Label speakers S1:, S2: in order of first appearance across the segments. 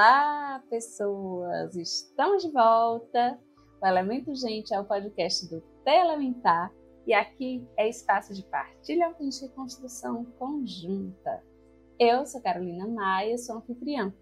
S1: Olá, pessoas! Estamos de volta. O Elemento Gente é o podcast do Telementar e aqui é espaço de partilha autêntica e construção conjunta. Eu sou Carolina Maia, sou anfitriã.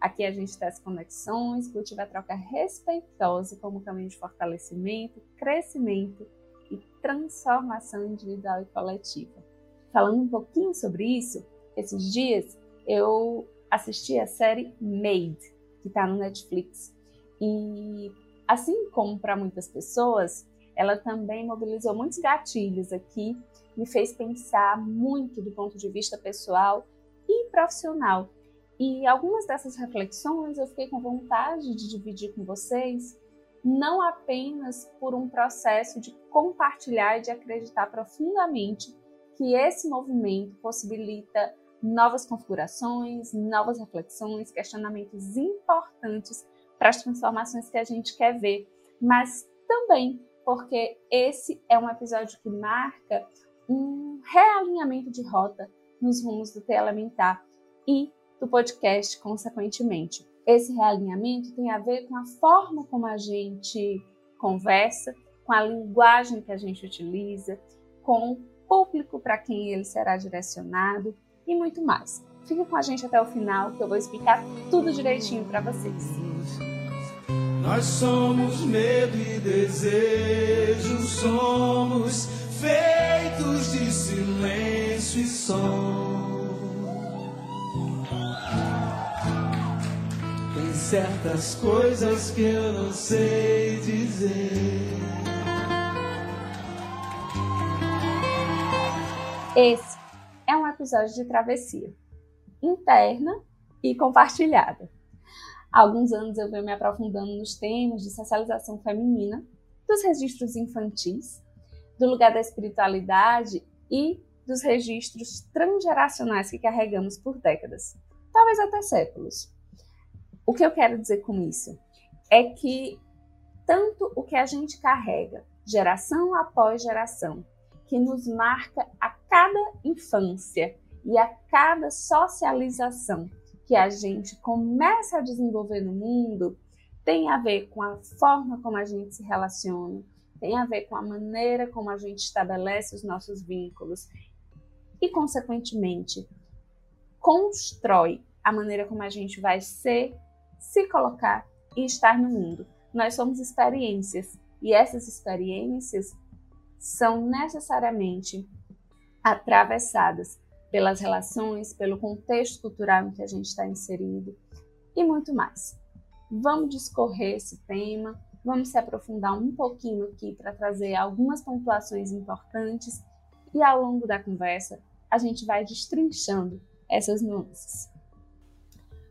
S1: Aqui a gente testa conexões, cultiva a troca respeitosa como caminho de fortalecimento, crescimento e transformação individual e coletiva. Falando um pouquinho sobre isso, esses dias eu assisti a série Made, que está no Netflix. E assim como para muitas pessoas, ela também mobilizou muitos gatilhos aqui, me fez pensar muito do ponto de vista pessoal e profissional. E algumas dessas reflexões eu fiquei com vontade de dividir com vocês, não apenas por um processo de compartilhar e de acreditar profundamente que esse movimento possibilita novas configurações, novas reflexões, questionamentos importantes para as transformações que a gente quer ver, mas também porque esse é um episódio que marca um realinhamento de rota nos rumos do Elementar e do podcast, consequentemente. Esse realinhamento tem a ver com a forma como a gente conversa, com a linguagem que a gente utiliza, com o público para quem ele será direcionado e muito mais. Fica com a gente até o final que eu vou explicar tudo direitinho para vocês.
S2: Nós somos medo e desejo, somos feitos de silêncio e som. Tem certas coisas que eu não sei dizer.
S1: Esse episódio de travessia interna e compartilhada. Há alguns anos eu venho me aprofundando nos temas de socialização feminina, dos registros infantis, do lugar da espiritualidade e dos registros transgeracionais que carregamos por décadas, talvez até séculos. O que eu quero dizer com isso é que tanto o que a gente carrega, geração após geração, que nos marca a cada infância e a cada socialização que a gente começa a desenvolver no mundo, tem a ver com a forma como a gente se relaciona, tem a ver com a maneira como a gente estabelece os nossos vínculos e, consequentemente, constrói a maneira como a gente vai ser, se colocar e estar no mundo. Nós somos experiências e essas experiências são necessariamente atravessadas pelas relações, pelo contexto cultural em que a gente está inserido e muito mais. Vamos discorrer esse tema, vamos se aprofundar um pouquinho aqui para trazer algumas pontuações importantes e ao longo da conversa a gente vai destrinchando essas nuances.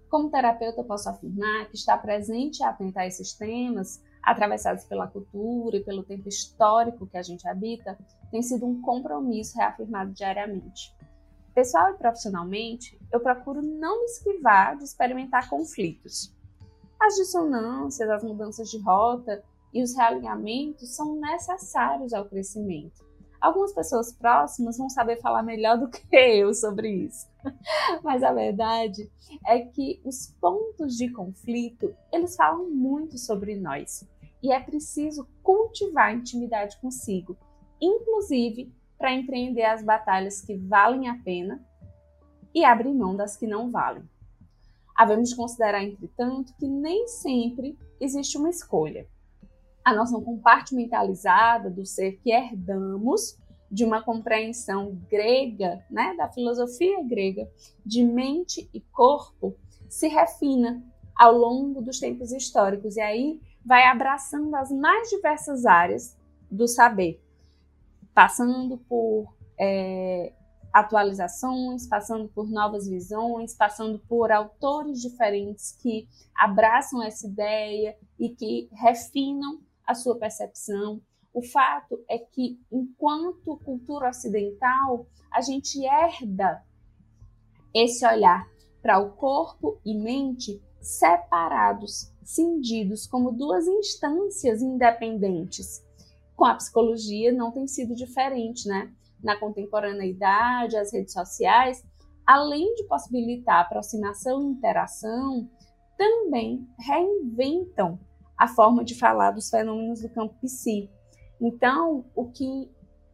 S1: Como terapeuta, posso afirmar que estar presente e atento a esses temas atravessados pela cultura e pelo tempo histórico que a gente habita, tem sido um compromisso reafirmado diariamente. Pessoal e profissionalmente, eu procuro não me esquivar de experimentar conflitos. As dissonâncias, as mudanças de rota e os realinhamentos são necessários ao crescimento. Algumas pessoas próximas vão saber falar melhor do que eu sobre isso. Mas a verdade é que os pontos de conflito, eles falam muito sobre nós e é preciso cultivar intimidade consigo, inclusive para empreender as batalhas que valem a pena e abrir mão das que não valem. Havemos de considerar, entretanto, que nem sempre existe uma escolha. A noção compartimentalizada do ser que herdamos de uma compreensão grega, né, da filosofia grega, de mente e corpo, se refina ao longo dos tempos históricos. E aí vai abraçando as mais diversas áreas do saber, passando por é, atualizações, passando por novas visões, passando por autores diferentes que abraçam essa ideia e que refinam a sua percepção. O fato é que, enquanto cultura ocidental, a gente herda esse olhar para o corpo e mente separados, cindidos como duas instâncias independentes. Com a psicologia não tem sido diferente, né? Na contemporaneidade, as redes sociais, além de possibilitar aproximação e interação, também reinventam a forma de falar dos fenômenos do campo psi. Então, o que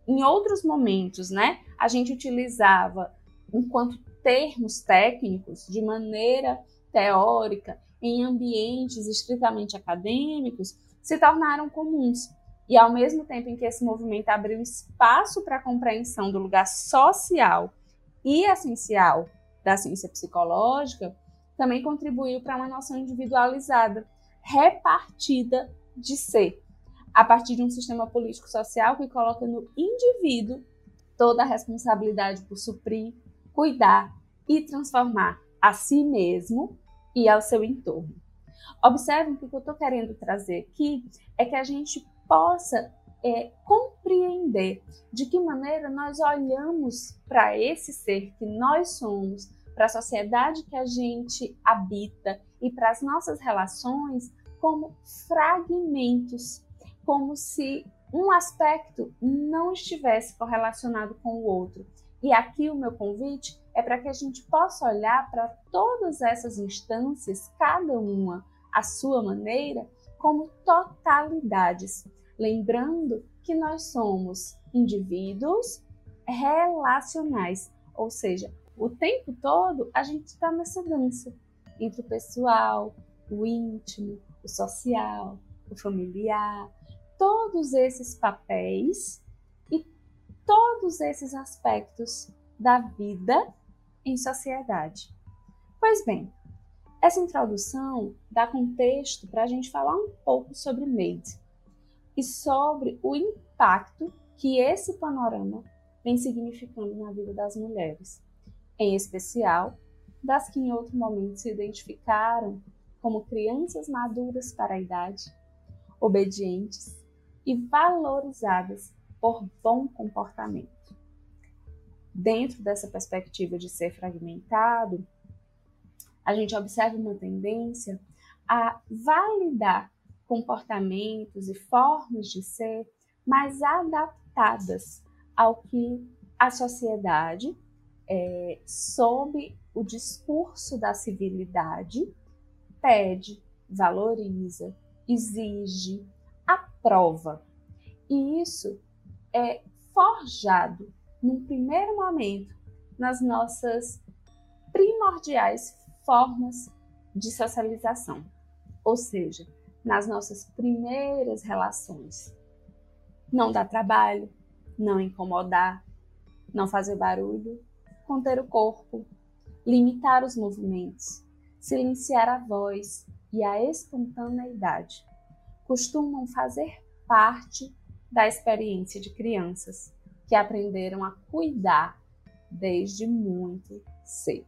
S1: em outros momentos, né, a gente utilizava enquanto termos técnicos de maneira teórica em ambientes estritamente acadêmicos, se tornaram comuns. E ao mesmo tempo em que esse movimento abriu espaço para a compreensão do lugar social e essencial da ciência psicológica, também contribuiu para uma noção individualizada, repartida de ser, a partir de um sistema político-social que coloca no indivíduo toda a responsabilidade por suprir, cuidar e transformar a si mesmo e ao seu entorno. Observem que o que eu estou querendo trazer aqui é que a gente possa é, compreender de que maneira nós olhamos para esse ser que nós somos, para a sociedade que a gente habita e para as nossas relações como fragmentos, como se um aspecto não estivesse correlacionado com o outro. E aqui o meu convite é para que a gente possa olhar para todas essas instâncias, cada uma à sua maneira, como totalidades, lembrando que nós somos indivíduos relacionais, ou seja, o tempo todo a gente está nessa dança entre o pessoal, o íntimo, o social, o familiar, todos esses papéis e todos esses aspectos da vida em sociedade. Pois bem, essa introdução dá contexto para a gente falar um pouco sobre MAID e sobre o impacto que esse panorama vem significando na vida das mulheres, em especial das que em outro momento se identificaram como crianças maduras para a idade, obedientes e valorizadas por bom comportamento dentro dessa perspectiva de ser fragmentado, a gente observa uma tendência a validar comportamentos e formas de ser mais adaptadas ao que a sociedade, é, sob o discurso da civilidade, pede, valoriza, exige, aprova. E isso é forjado num primeiro momento, nas nossas primordiais formas de socialização, ou seja, nas nossas primeiras relações. Não dar trabalho, não incomodar, não fazer barulho, conter o corpo, limitar os movimentos, silenciar a voz e a espontaneidade costumam fazer parte da experiência de crianças que aprenderam a cuidar desde muito cedo.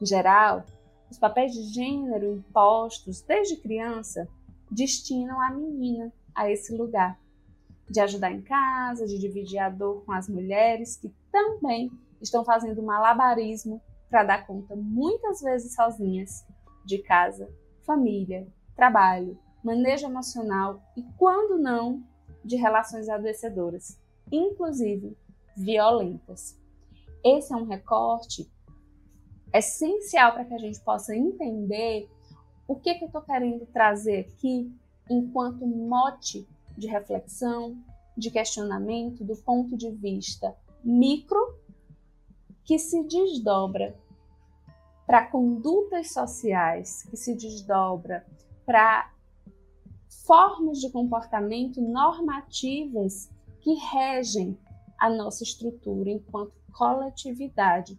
S1: Em geral, os papéis de gênero impostos desde criança destinam a menina a esse lugar de ajudar em casa, de dividir a dor com as mulheres que também estão fazendo malabarismo para dar conta muitas vezes sozinhas de casa, família, trabalho, manejo emocional e, quando não, de relações adoecedoras inclusive violentas. Esse é um recorte essencial para que a gente possa entender o que, que eu estou querendo trazer aqui enquanto mote de reflexão, de questionamento do ponto de vista micro, que se desdobra para condutas sociais, que se desdobra para formas de comportamento normativas que regem a nossa estrutura enquanto coletividade.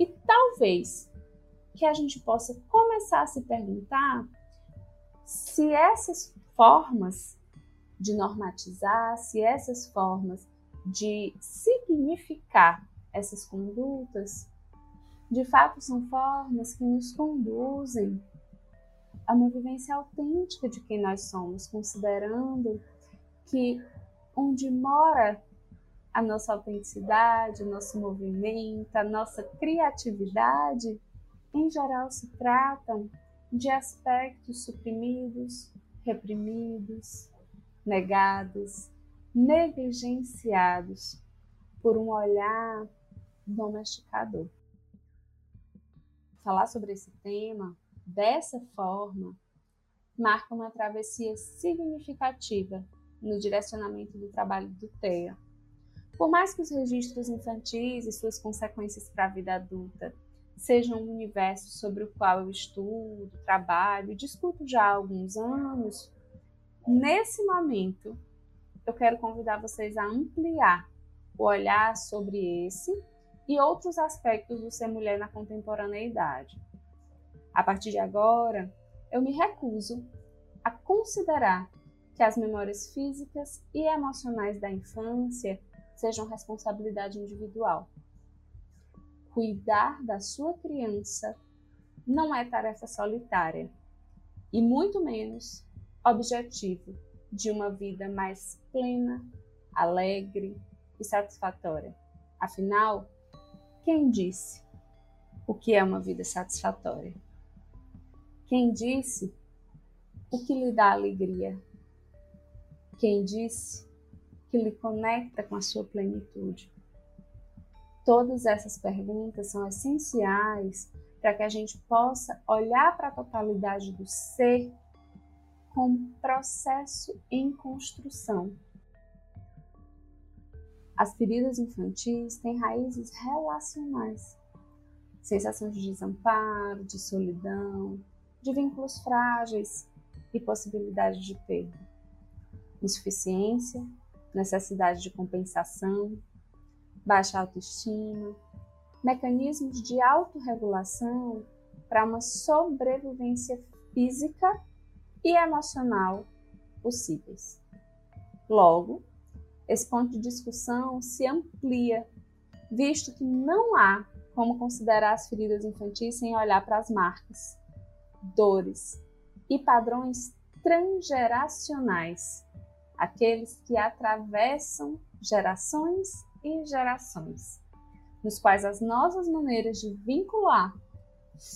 S1: E talvez que a gente possa começar a se perguntar se essas formas de normatizar, se essas formas de significar essas condutas, de fato são formas que nos conduzem a uma vivência autêntica de quem nós somos, considerando que onde mora a nossa autenticidade, o nosso movimento, a nossa criatividade, em geral se tratam de aspectos suprimidos, reprimidos, negados, negligenciados por um olhar domesticador. falar sobre esse tema dessa forma marca uma travessia significativa no direcionamento do trabalho do TEA. Por mais que os registros infantis e suas consequências para a vida adulta sejam um universo sobre o qual eu estudo, trabalho e discuto já há alguns anos, nesse momento eu quero convidar vocês a ampliar o olhar sobre esse e outros aspectos do ser mulher na contemporaneidade. A partir de agora, eu me recuso a considerar que as memórias físicas e emocionais da infância sejam responsabilidade individual. Cuidar da sua criança não é tarefa solitária e muito menos objetivo de uma vida mais plena, alegre e satisfatória. Afinal, quem disse o que é uma vida satisfatória? Quem disse o que lhe dá alegria? Quem disse que lhe conecta com a sua plenitude? Todas essas perguntas são essenciais para que a gente possa olhar para a totalidade do ser como processo em construção. As feridas infantis têm raízes relacionais, sensações de desamparo, de solidão, de vínculos frágeis e possibilidade de perda, insuficiência, necessidade de compensação, baixa autoestima, mecanismos de autorregulação para uma sobrevivência física e emocional possíveis. Logo, esse ponto de discussão se amplia, visto que não há como considerar as feridas infantis sem olhar para as marcas, dores e padrões transgeracionais, aqueles que atravessam gerações e gerações, nos quais as nossas maneiras de vincular,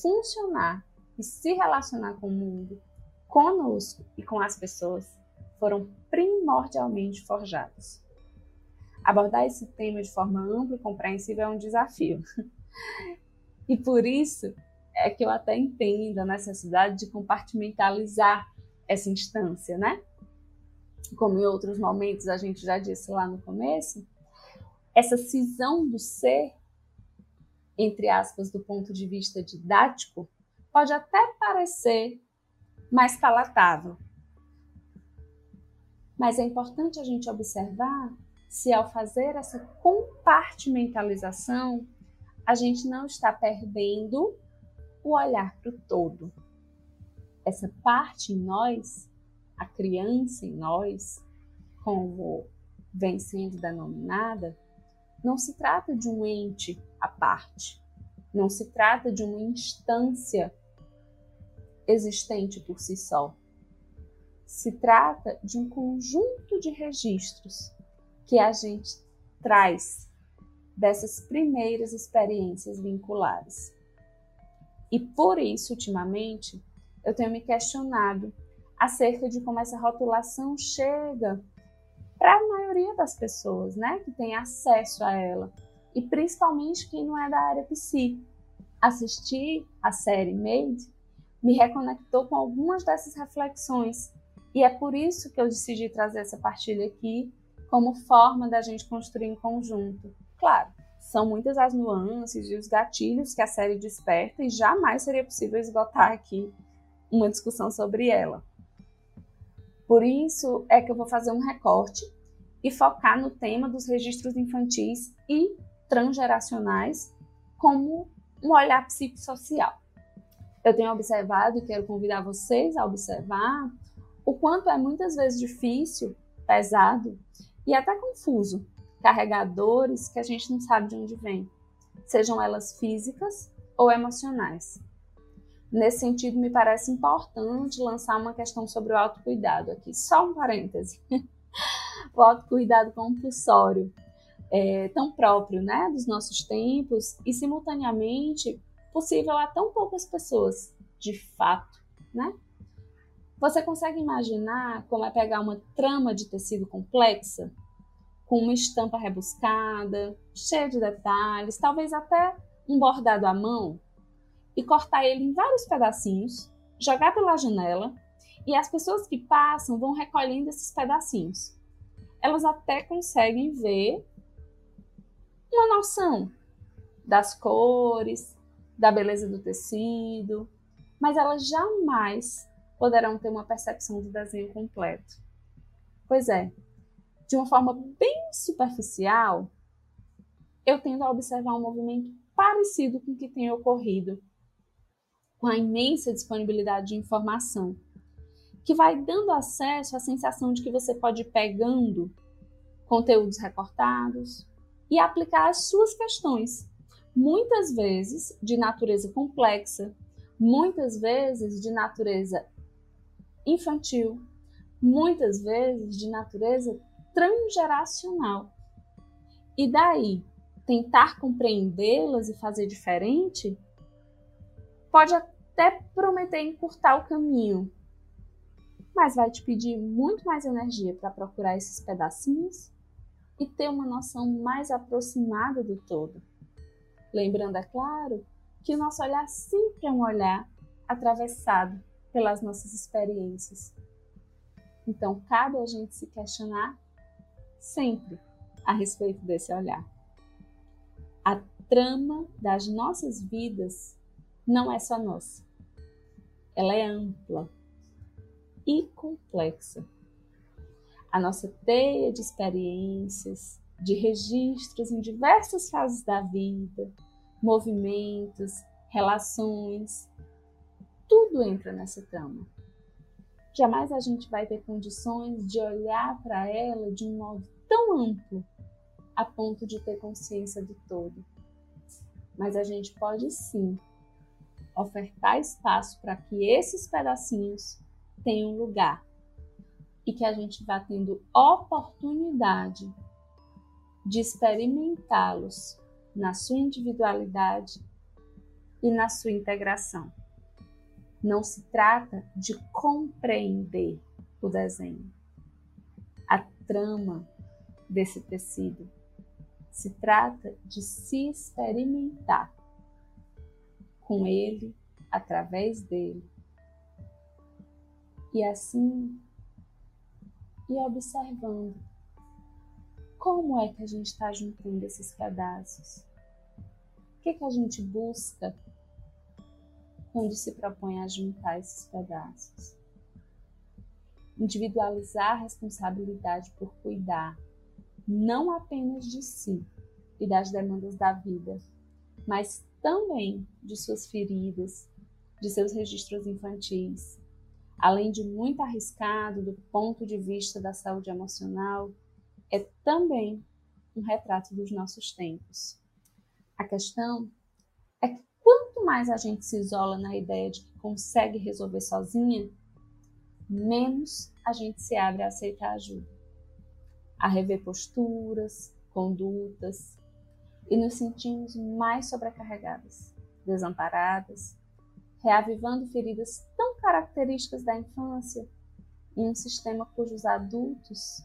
S1: funcionar e se relacionar com o mundo, conosco e com as pessoas foram primordialmente forjados. Abordar esse tema de forma ampla e compreensível é um desafio. E por isso é que eu até entendo a necessidade de compartimentalizar essa instância, né? Como em outros momentos a gente já disse lá no começo, essa cisão do ser, entre aspas, do ponto de vista didático, pode até parecer mais palatável. Mas é importante a gente observar se ao fazer essa compartimentalização, a gente não está perdendo o olhar para o todo. Essa parte em nós, a criança em nós, como vem sendo denominada, não se trata de um ente à parte, não se trata de uma instância existente por si só. Se trata de um conjunto de registros que a gente traz dessas primeiras experiências vinculares. E por isso, ultimamente, eu tenho me questionado acerca de como essa rotulação chega para a maioria das pessoas, né, que tem acesso a ela, e principalmente quem não é da área psi. Assistir a série Made me reconectou com algumas dessas reflexões, e é por isso que eu decidi trazer essa partilha aqui como forma da gente construir em conjunto. Claro, são muitas as nuances e os gatilhos que a série desperta e jamais seria possível esgotar aqui uma discussão sobre ela. Por isso é que eu vou fazer um recorte e focar no tema dos registros infantis e transgeracionais como um olhar psicossocial. Eu tenho observado e quero convidar vocês a observar o quanto é muitas vezes difícil, pesado e até confuso carregadores que a gente não sabe de onde vem, sejam elas físicas ou emocionais. Nesse sentido, me parece importante lançar uma questão sobre o autocuidado aqui, só um parêntese. o autocuidado compulsório, é, tão próprio né, dos nossos tempos e, simultaneamente, possível a tão poucas pessoas, de fato, né? Você consegue imaginar como é pegar uma trama de tecido complexa com uma estampa rebuscada, cheia de detalhes, talvez até um bordado à mão, e cortar ele em vários pedacinhos, jogar pela janela e as pessoas que passam vão recolhendo esses pedacinhos. Elas até conseguem ver uma noção das cores, da beleza do tecido, mas elas jamais poderão ter uma percepção do desenho completo. Pois é, de uma forma bem superficial, eu tendo a observar um movimento parecido com o que tem ocorrido com a imensa disponibilidade de informação, que vai dando acesso à sensação de que você pode ir pegando conteúdos recortados e aplicar as suas questões, muitas vezes de natureza complexa, muitas vezes de natureza infantil, muitas vezes de natureza transgeracional. E daí, tentar compreendê-las e fazer diferente pode até prometer encurtar o caminho, mas vai te pedir muito mais energia para procurar esses pedacinhos e ter uma noção mais aproximada do todo. Lembrando, é claro, que o nosso olhar sempre é um olhar atravessado pelas nossas experiências. Então, cabe a gente se questionar sempre a respeito desse olhar. A trama das nossas vidas não é só nossa. Ela é ampla e complexa. A nossa teia de experiências, de registros em diversas fases da vida, movimentos, relações, tudo entra nessa trama. Jamais a gente vai ter condições de olhar para ela de um modo tão amplo a ponto de ter consciência do todo. Mas a gente pode sim ofertar espaço para que esses pedacinhos tenham lugar e que a gente vá tendo oportunidade de experimentá-los na sua individualidade e na sua integração. Não se trata de compreender o desenho, a trama desse tecido. Se trata de se experimentar com ele, através dele. E assim, e observando como é que a gente está juntando esses pedaços. O que, que a gente busca quando se propõe a juntar esses pedaços? Individualizar a responsabilidade por cuidar não apenas de si e das demandas da vida, mas também de suas feridas, de seus registros infantis, além de muito arriscado do ponto de vista da saúde emocional, é também um retrato dos nossos tempos. A questão é que quanto mais a gente se isola na ideia de que consegue resolver sozinha, menos a gente se abre a aceitar ajuda, a rever posturas, condutas, e nos sentimos mais sobrecarregadas, desamparadas, reavivando feridas tão características da infância em um sistema cujos adultos,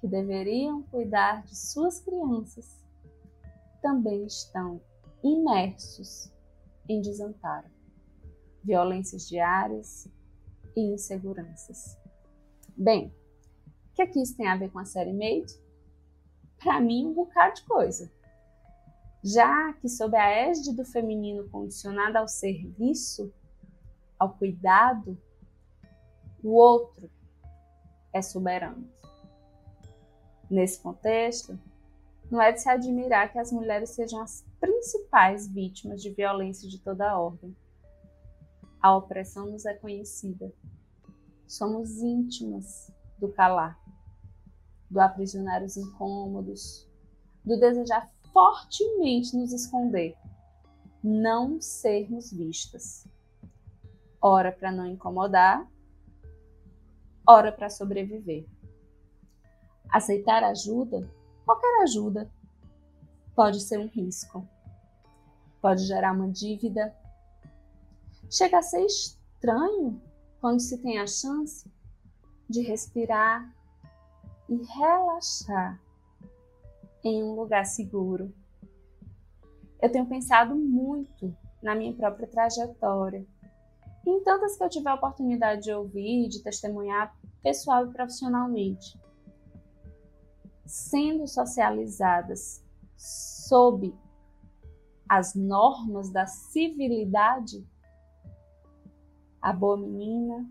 S1: que deveriam cuidar de suas crianças, também estão imersos em desamparo, violências diárias e inseguranças. Bem, o que, é que isso tem a ver com a série Made? Para mim, um bocado de coisa já que sob a égide do feminino condicionado ao serviço, ao cuidado, o outro é soberano. Nesse contexto, não é de se admirar que as mulheres sejam as principais vítimas de violência de toda a ordem. A opressão nos é conhecida. Somos íntimas do calar, do aprisionar os incômodos, do desejar fortemente nos esconder, não sermos vistas. Ora para não incomodar, ora para sobreviver. Aceitar ajuda, qualquer ajuda, pode ser um risco, pode gerar uma dívida. Chega a ser estranho quando se tem a chance de respirar e relaxar em um lugar seguro. Eu tenho pensado muito na minha própria trajetória. E em tantas que eu tiver a oportunidade de ouvir, de testemunhar pessoal e profissionalmente, sendo socializadas sob as normas da civilidade, a boa menina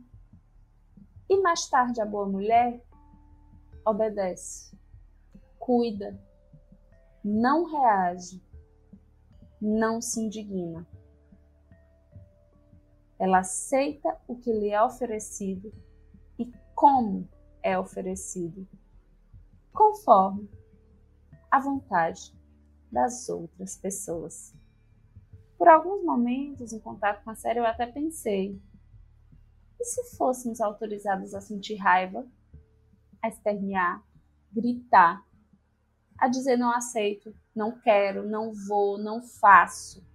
S1: e mais tarde a boa mulher obedece, cuida, não reage, não se indigna. Ela aceita o que lhe é oferecido e como é oferecido, conforme a vontade das outras pessoas. Por alguns momentos, em contato com a série, eu até pensei: e se fôssemos autorizados a sentir raiva, a espernear, gritar, a dizer não aceito, não quero, não vou, não faço?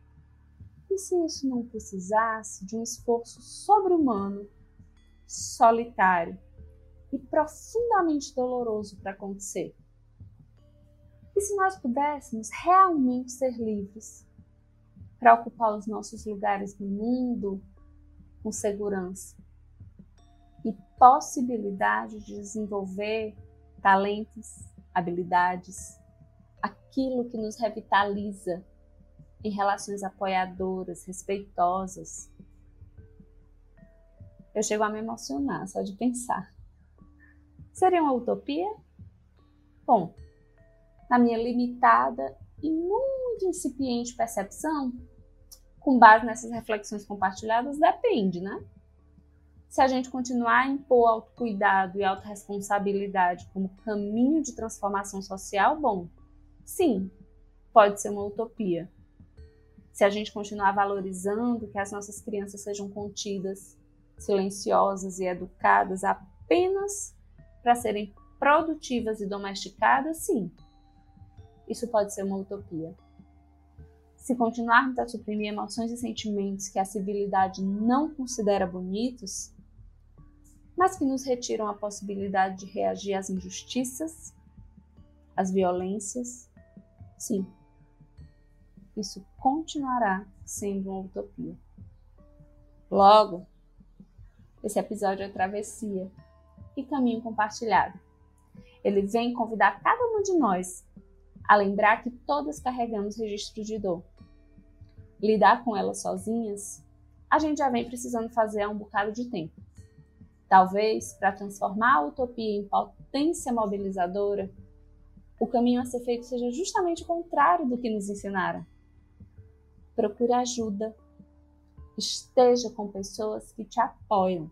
S1: E se isso não precisasse de um esforço sobre-humano, solitário e profundamente doloroso para acontecer? E se nós pudéssemos realmente ser livres para ocupar os nossos lugares no mundo com segurança e possibilidade de desenvolver talentos, habilidades, aquilo que nos revitaliza em relações apoiadoras, respeitosas. Eu chego a me emocionar só de pensar. Seria uma utopia? Bom, na minha limitada e muito incipiente percepção, com base nessas reflexões compartilhadas, depende, né? Se a gente continuar a impor autocuidado e autorresponsabilidade como caminho de transformação social, bom, sim, pode ser uma utopia. Se a gente continuar valorizando que as nossas crianças sejam contidas, silenciosas e educadas apenas para serem produtivas e domesticadas, sim, isso pode ser uma utopia. Se continuarmos a suprimir emoções e sentimentos que a civilidade não considera bonitos, mas que nos retiram a possibilidade de reagir às injustiças, às violências, sim, isso continuará sendo uma utopia. Logo, esse episódio é travessia e caminho compartilhado. Ele vem convidar cada um de nós a lembrar que todas carregamos registro de dor. Lidar com elas sozinhas, a gente já vem precisando fazer há um bocado de tempo. Talvez, para transformar a utopia em potência mobilizadora, o caminho a ser feito seja justamente o contrário do que nos ensinaram. Procure ajuda. Esteja com pessoas que te apoiam,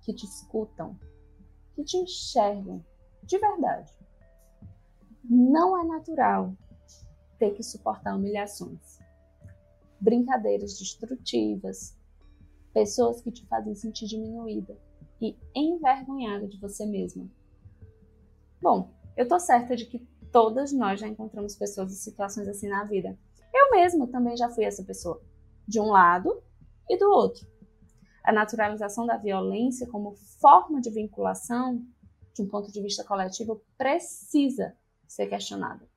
S1: que te escutam, que te enxergam de verdade. Não é natural ter que suportar humilhações, brincadeiras destrutivas, pessoas que te fazem sentir diminuída e envergonhada de você mesma. Bom, eu tô certa de que todas nós já encontramos pessoas e situações assim na vida. Eu mesma também já fui essa pessoa, de um lado e do outro. A naturalização da violência como forma de vinculação, de um ponto de vista coletivo, precisa ser questionada.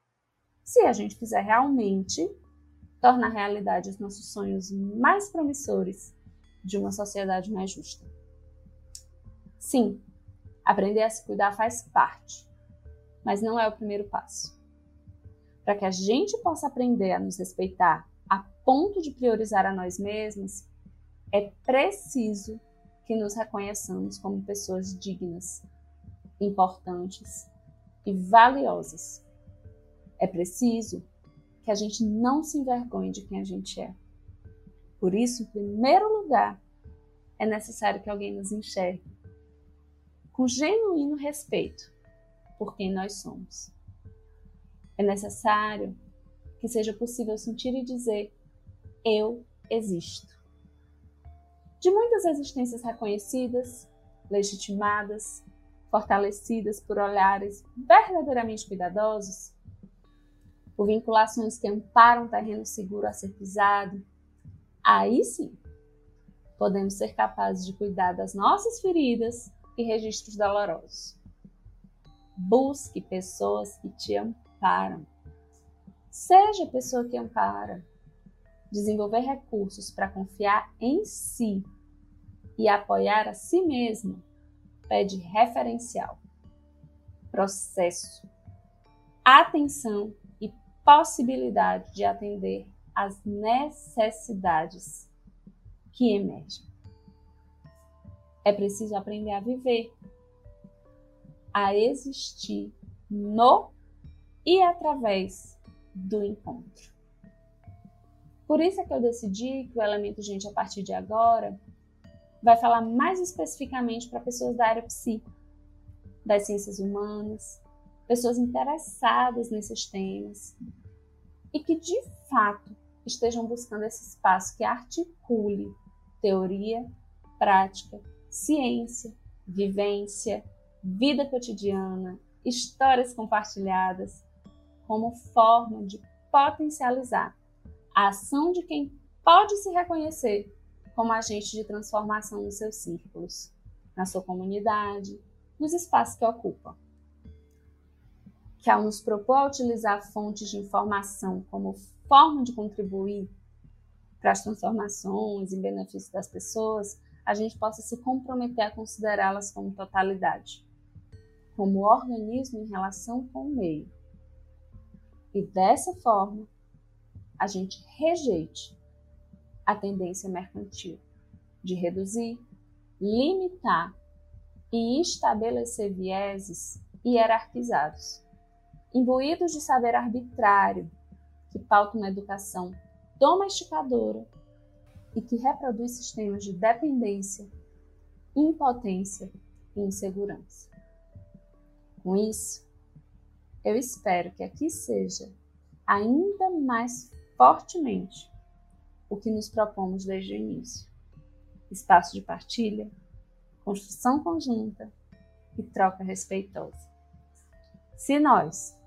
S1: Se a gente quiser realmente tornar realidade os nossos sonhos mais promissores de uma sociedade mais justa. Sim, aprender a se cuidar faz parte, mas não é o primeiro passo. Para que a gente possa aprender a nos respeitar a ponto de priorizar a nós mesmos, é preciso que nos reconheçamos como pessoas dignas, importantes e valiosas. É preciso que a gente não se envergonhe de quem a gente é. Por isso, em primeiro lugar, é necessário que alguém nos enxergue com genuíno respeito por quem nós somos. É necessário que seja possível sentir e dizer: Eu existo. De muitas existências reconhecidas, legitimadas, fortalecidas por olhares verdadeiramente cuidadosos, por vinculações que amparam um terreno seguro a ser pisado, aí sim podemos ser capazes de cuidar das nossas feridas e registros dolorosos. Busque pessoas que te amparam. Seja a pessoa que ampara. desenvolver recursos para confiar em si e apoiar a si mesmo pede referencial, processo, atenção e possibilidade de atender às necessidades que emergem. É preciso aprender a viver, a existir no e através do encontro. Por isso é que eu decidi que o elemento gente a partir de agora vai falar mais especificamente para pessoas da área psíquica, das ciências humanas, pessoas interessadas nesses temas e que de fato estejam buscando esse espaço que articule teoria, prática, ciência, vivência, vida cotidiana, histórias compartilhadas, como forma de potencializar a ação de quem pode se reconhecer como agente de transformação nos seus círculos, na sua comunidade, nos espaços que ocupa. Que ao nos propor utilizar fontes de informação como forma de contribuir para as transformações e benefícios das pessoas, a gente possa se comprometer a considerá-las como totalidade, como organismo em relação com o meio. E dessa forma, a gente rejeite a tendência mercantil de reduzir, limitar e estabelecer vieses hierarquizados, imbuídos de saber arbitrário que pauta uma educação domesticadora e que reproduz sistemas de dependência, impotência e insegurança. Com isso, eu espero que aqui seja ainda mais fortemente o que nos propomos desde o início: espaço de partilha, construção conjunta e troca respeitosa. Se nós,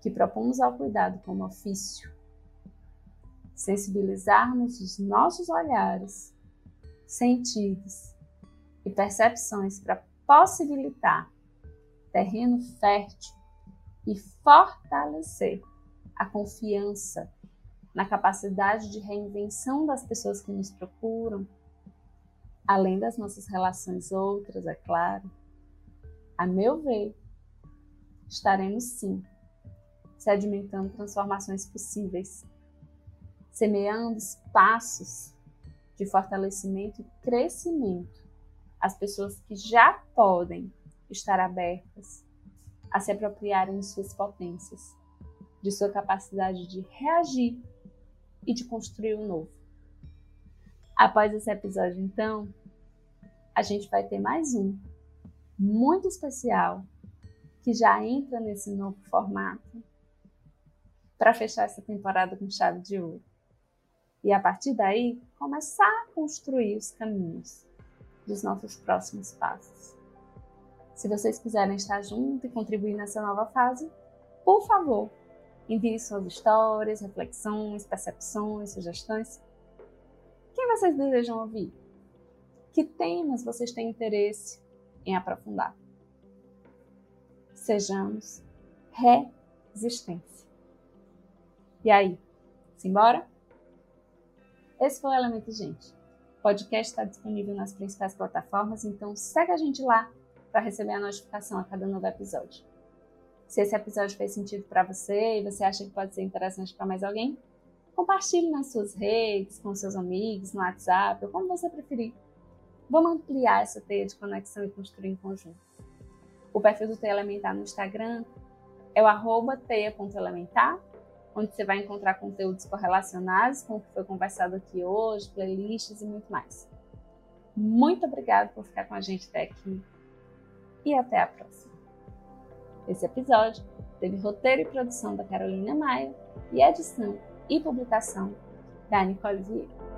S1: que propomos ao cuidado como ofício, sensibilizarmos os nossos olhares, sentidos e percepções para possibilitar terreno fértil e fortalecer a confiança na capacidade de reinvenção das pessoas que nos procuram, além das nossas relações outras, é claro. A meu ver, estaremos sim sedimentando transformações possíveis semeando espaços de fortalecimento e crescimento às pessoas que já podem estar abertas a se apropriarem de suas potências, de sua capacidade de reagir e de construir o novo. Após esse episódio, então, a gente vai ter mais um muito especial que já entra nesse novo formato para fechar essa temporada com chave de ouro e a partir daí começar a construir os caminhos dos nossos próximos passos. Se vocês quiserem estar junto e contribuir nessa nova fase, por favor, envie suas histórias, reflexões, percepções, sugestões. Quem vocês desejam ouvir? Que temas vocês têm interesse em aprofundar? Sejamos resistência. E aí, simbora? Esse foi o Elemento Gente. O podcast está disponível nas principais plataformas, então segue a gente lá para receber a notificação a cada novo episódio. Se esse episódio fez sentido para você e você acha que pode ser interessante para mais alguém, compartilhe nas suas redes, com seus amigos, no WhatsApp, ou como você preferir. Vamos ampliar essa teia de conexão e construir em conjunto. O perfil do Teia Elementar no Instagram é o arroba teia.elementar onde você vai encontrar conteúdos correlacionados com o que foi conversado aqui hoje, playlists e muito mais. Muito obrigada por ficar com a gente até aqui e até a próxima. Esse episódio teve roteiro e produção da Carolina Maia e edição e publicação da Nicole Vieira.